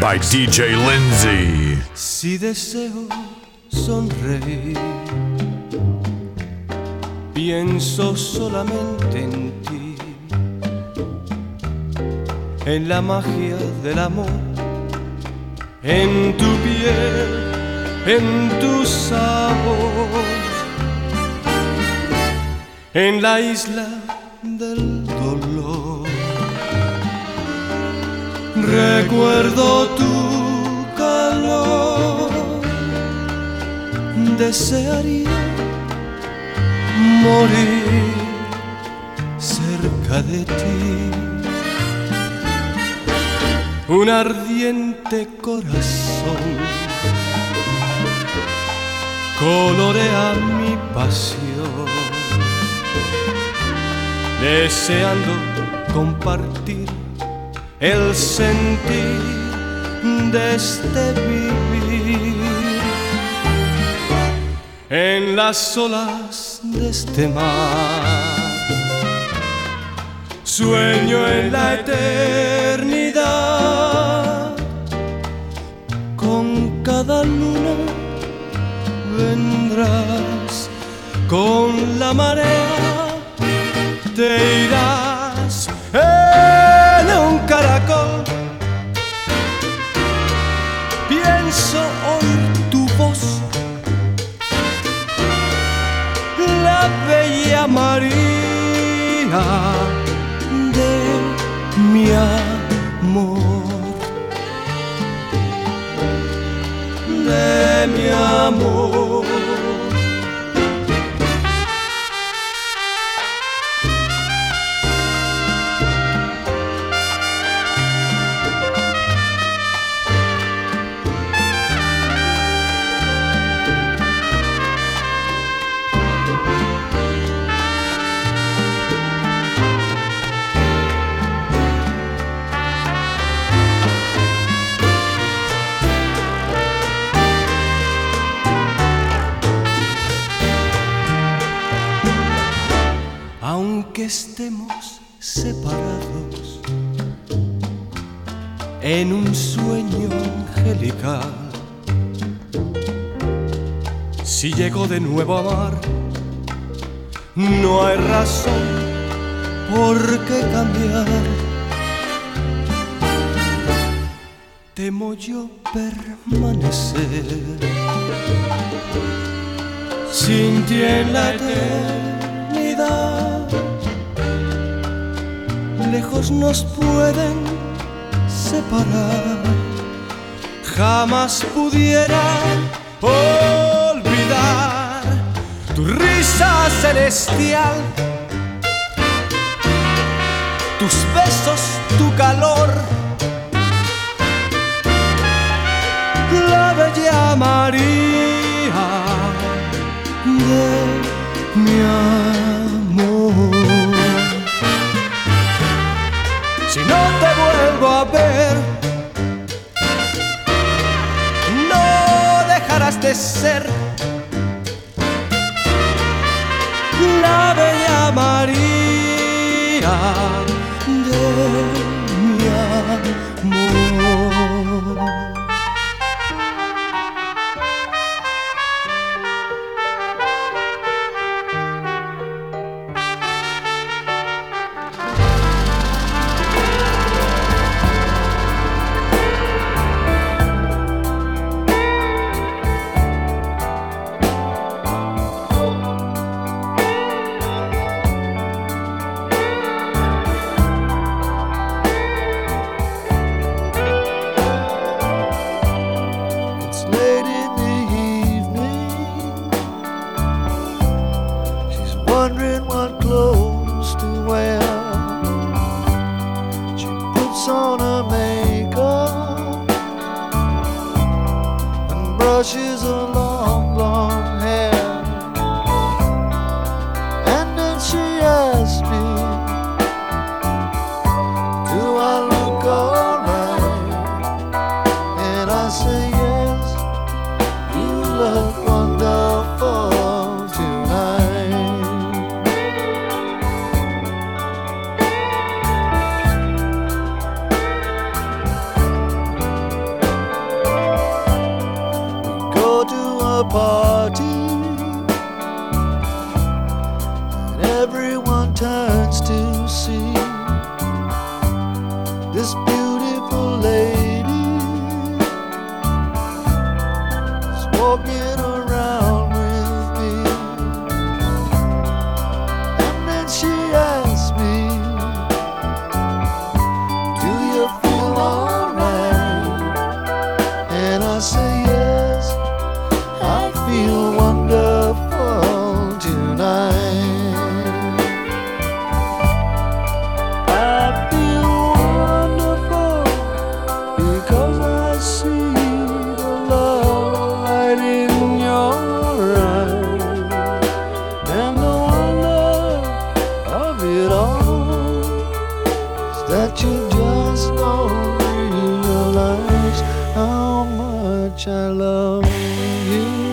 by DJ Lindsay. Si deseo sonreír, pienso solamente en ti, en la magia del amor, en tu piel, en tu sabor, en la isla del Recuerdo tu calor, desearía morir cerca de ti. Un ardiente corazón colorea mi pasión, deseando compartir el sentir de este vivir en las olas de este mar. Sueño en la eternidad, con cada luna vendrás, con la marea te irás Pienso oír tu voz, la bella María de mi amor, de mi amor. Aunque estemos separados en un sueño angelical. Si llego de nuevo a amar, no hay razón por qué cambiar. Temo yo permanecer sin ti en la eternidad lejos nos pueden separar. Jamás pudiera olvidar tu risa celestial, tus besos, tu calor, la bella María Ser la bella María. That you just don't realize how much I love you.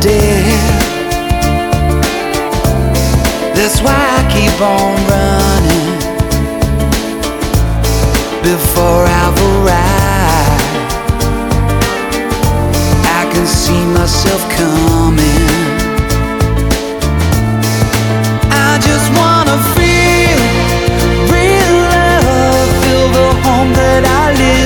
dead. That's why I keep on running before I've arrived. I can see myself coming. I just wanna feel real love, feel the home that I live.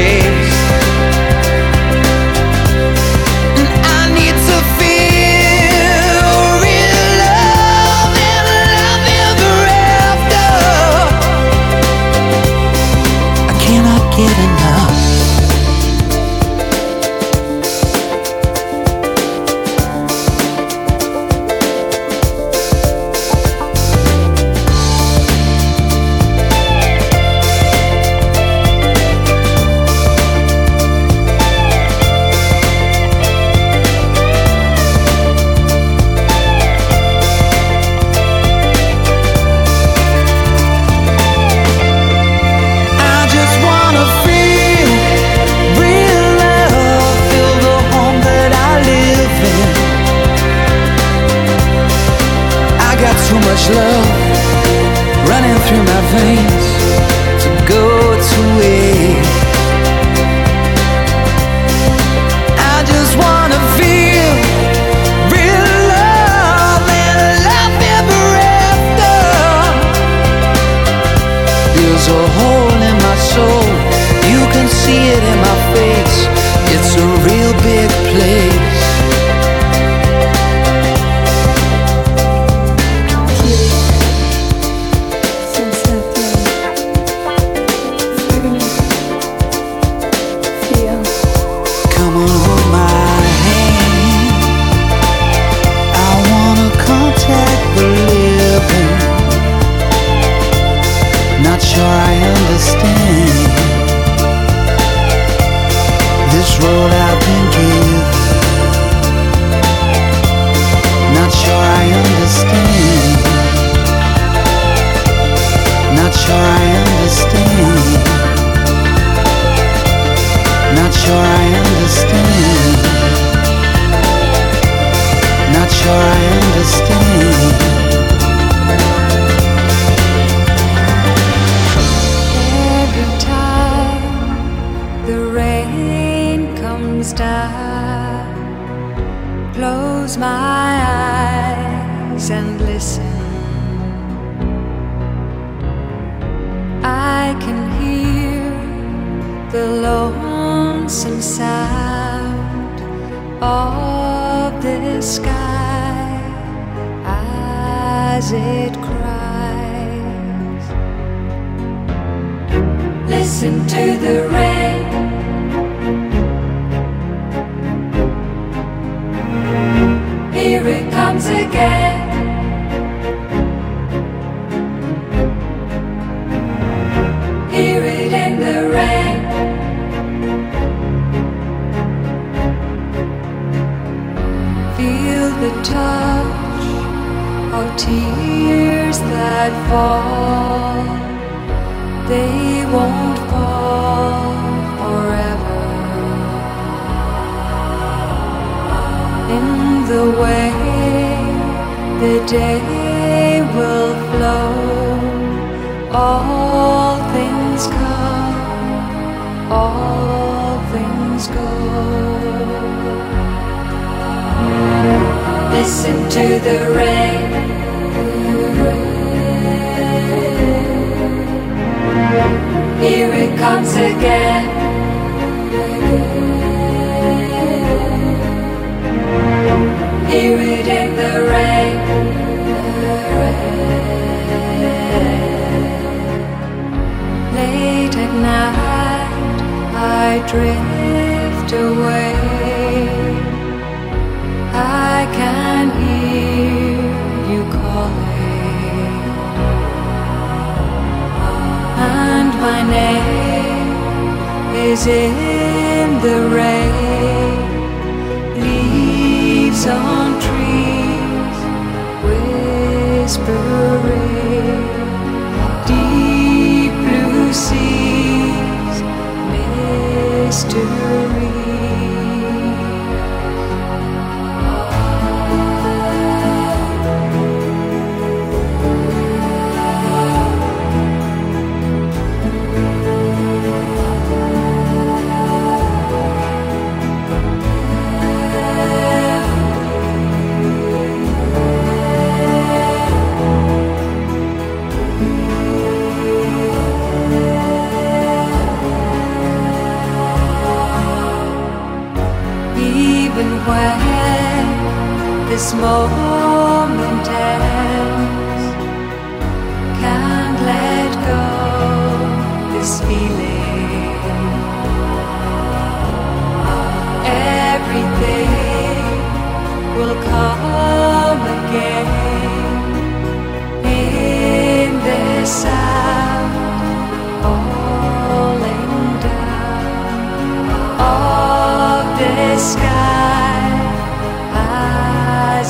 as it cries. Listen to the rain. Here it comes again. to the rain. Here it comes again. Hear it in the rain. Late at night, I dream. Jesus. this moment ends. Can't let go this feeling. Everything will come again in this.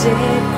music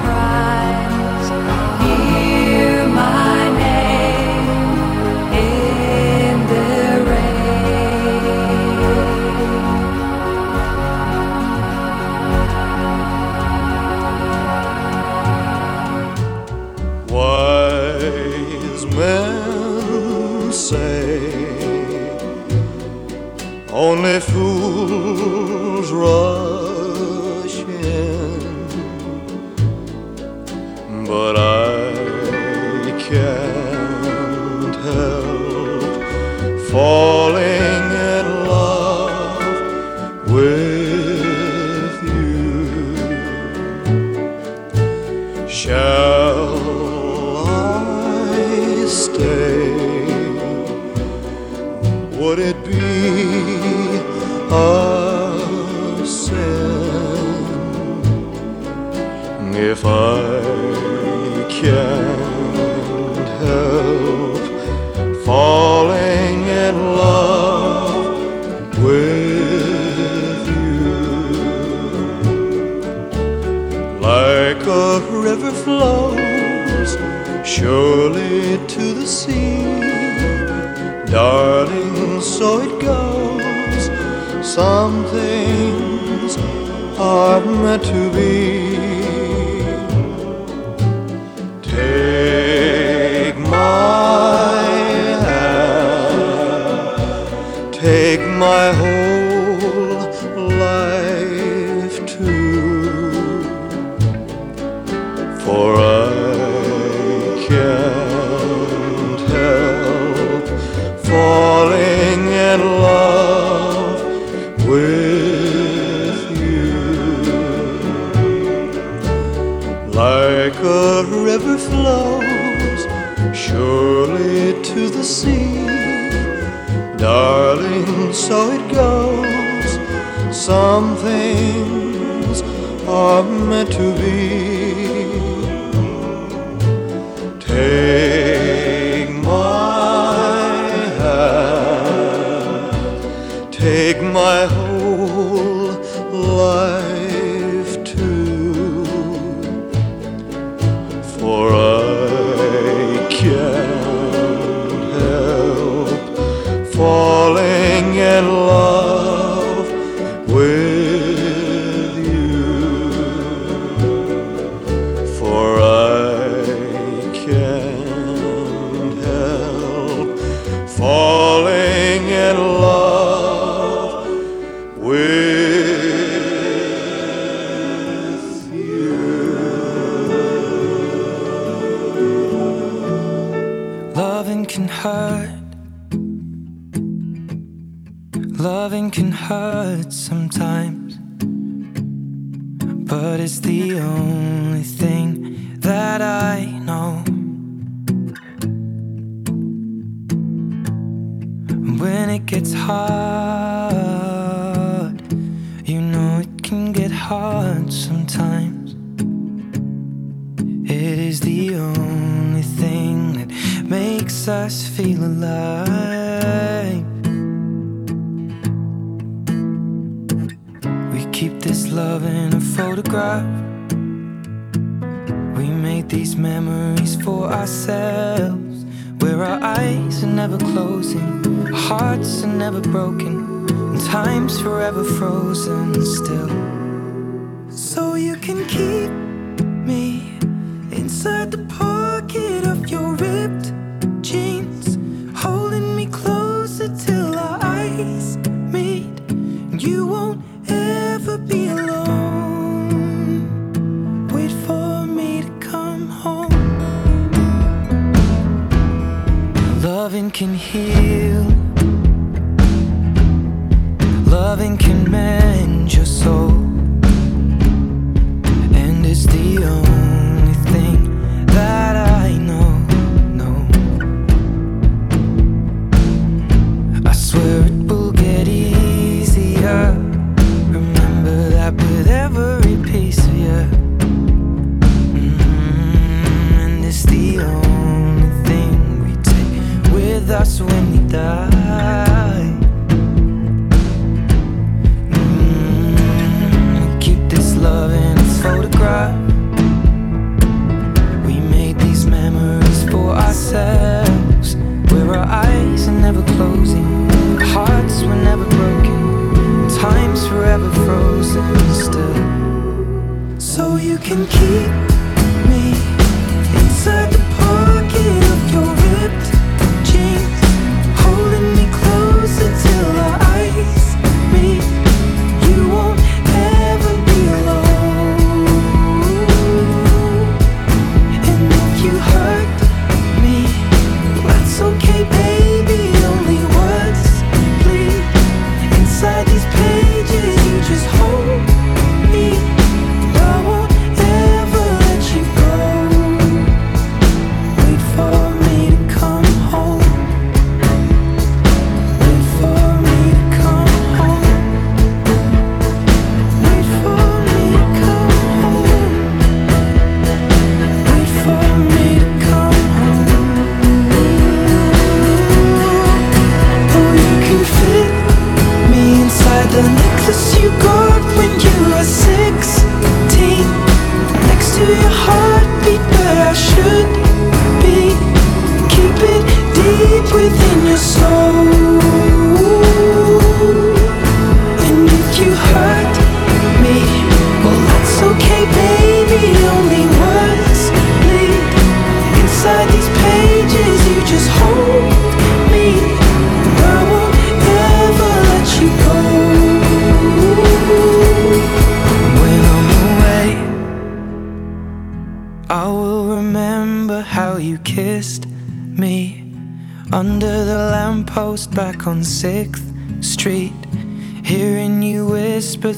hurts sometimes, but it's the only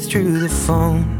through the phone.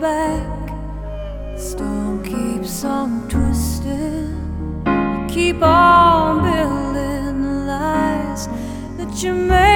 back. Storm keeps on twisting. You keep on building the lies that you made.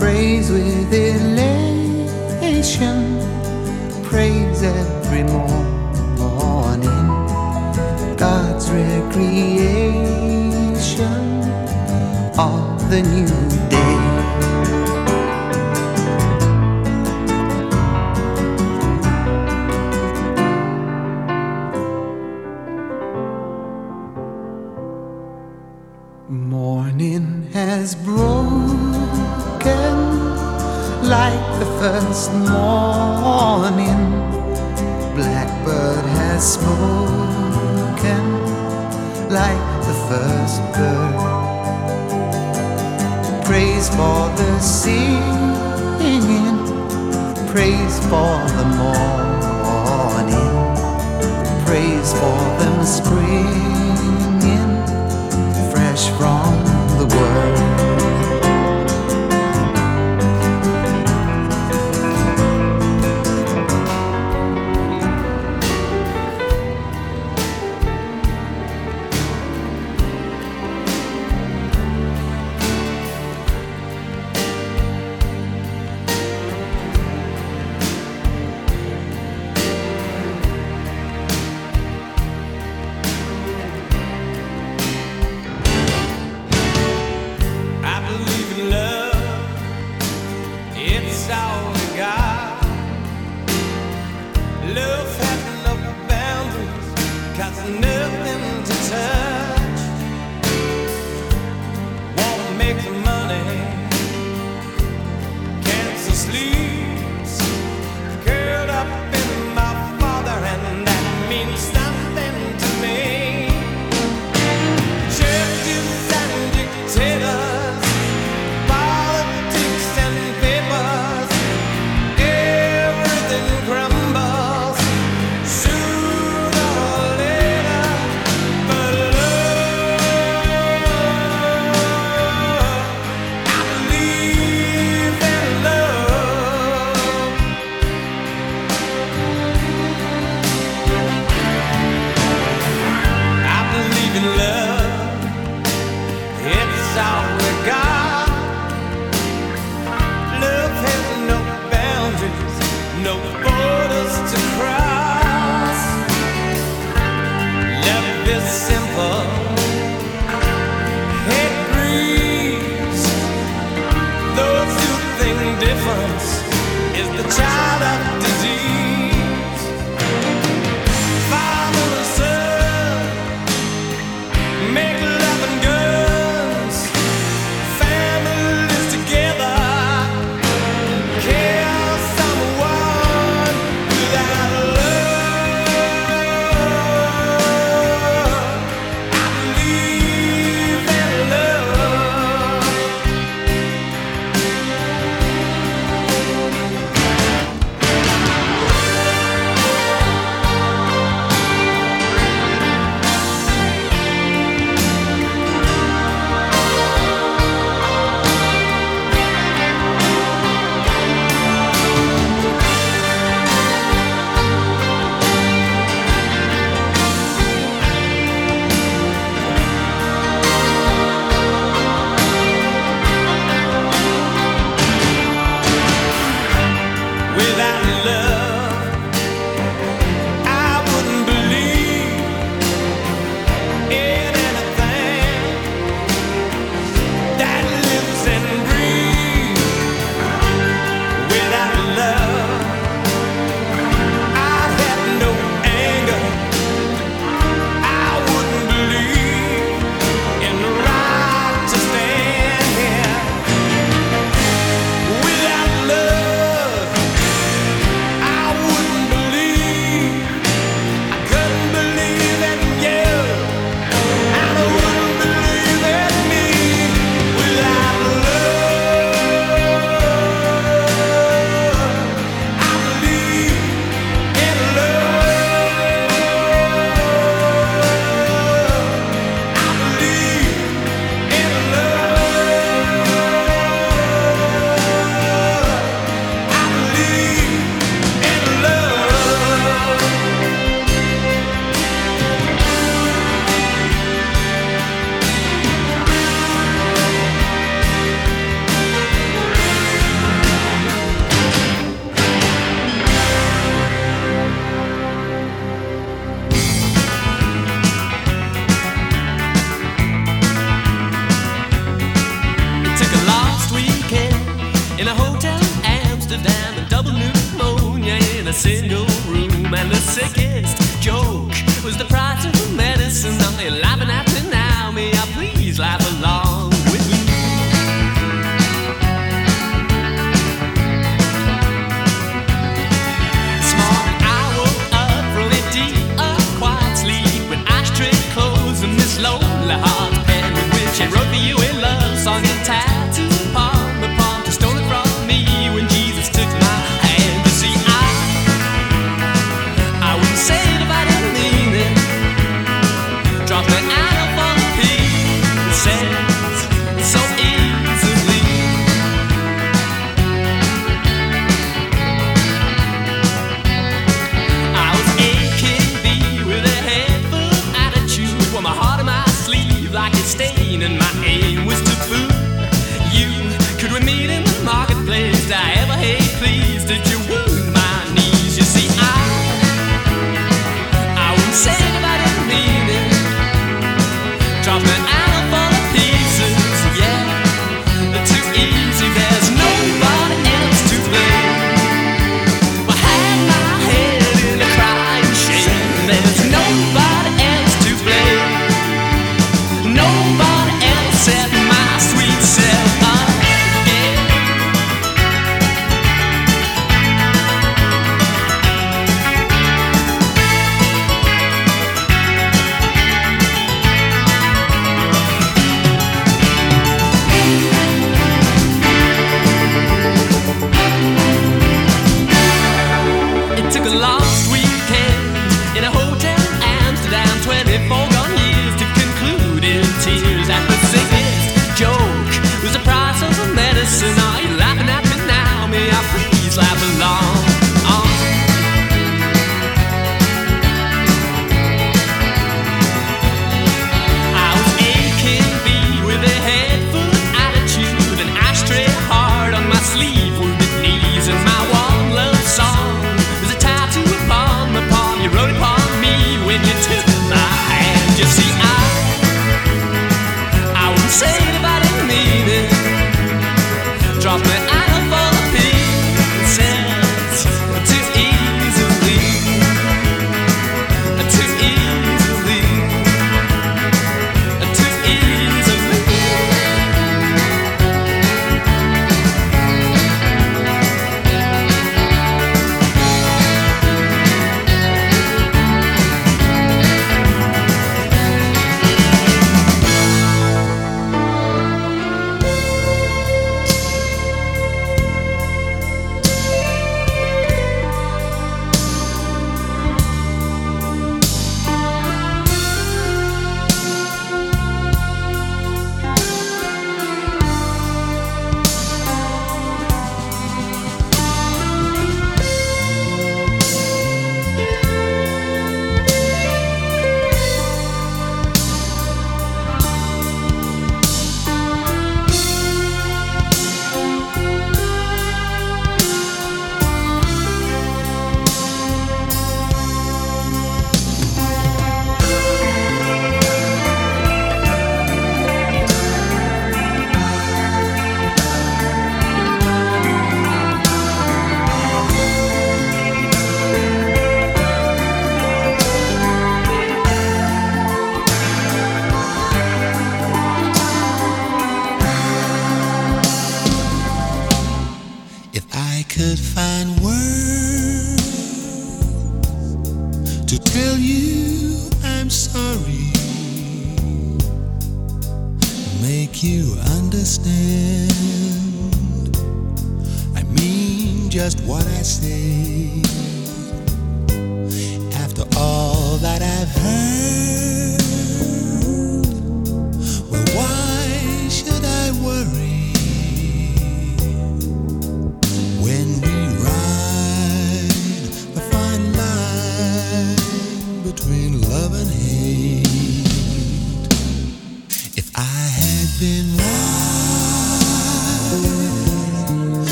praise with elation, praise every morning. God's recreation of the new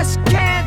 just can't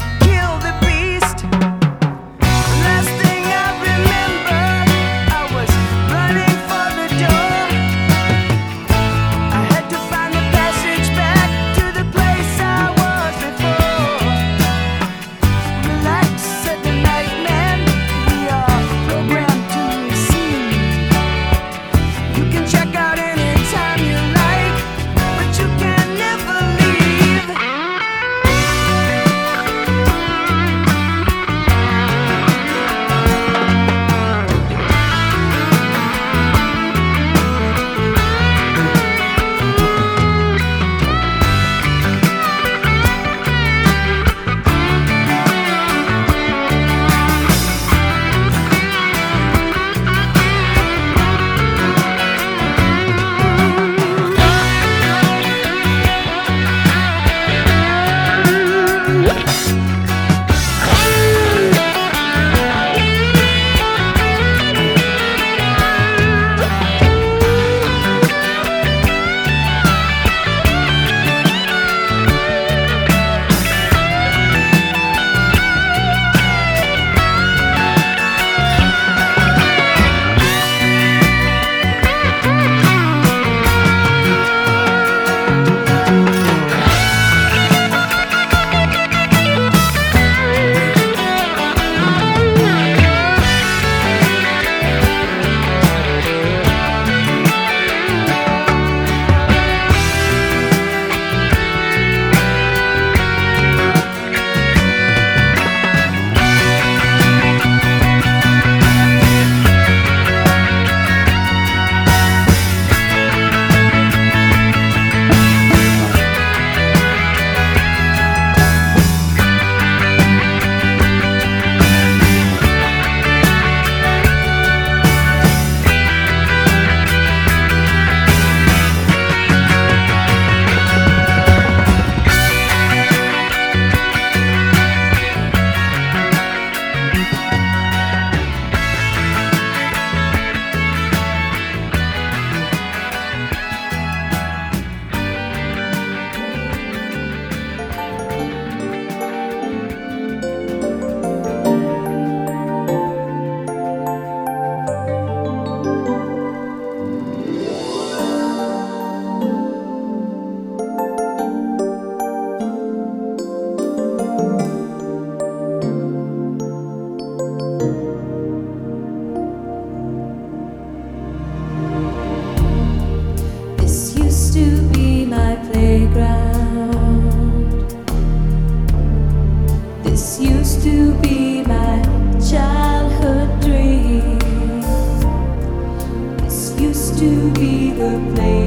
the place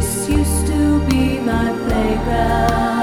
This used to be my playground.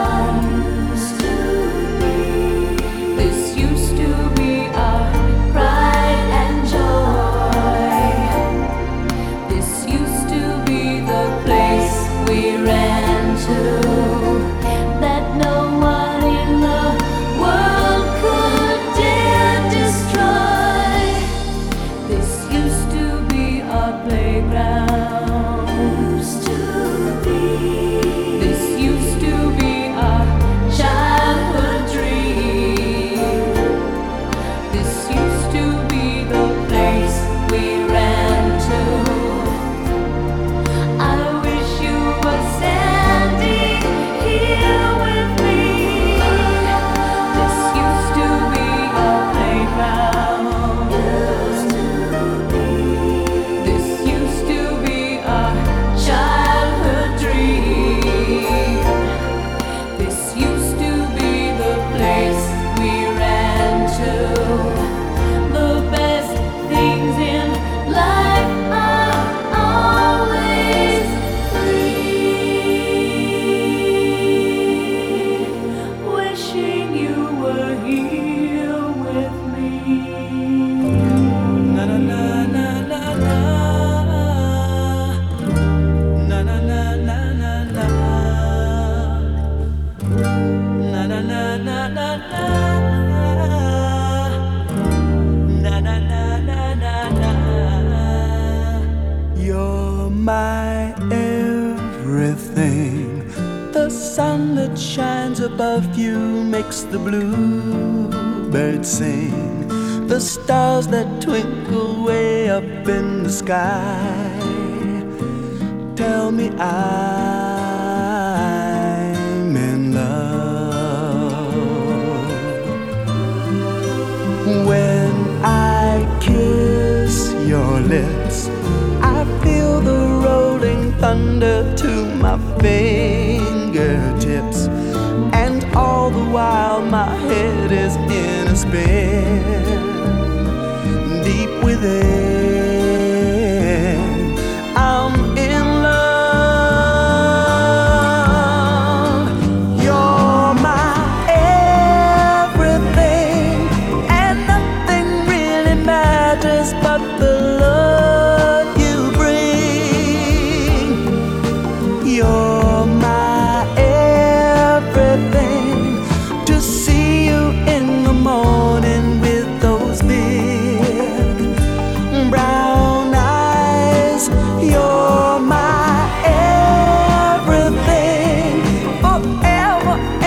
the bluebirds sing, the stars that twinkle way up in the sky tell me I'm in love. When I kiss your lips, I feel the rolling thunder to my face. my head is in a spin deep within. up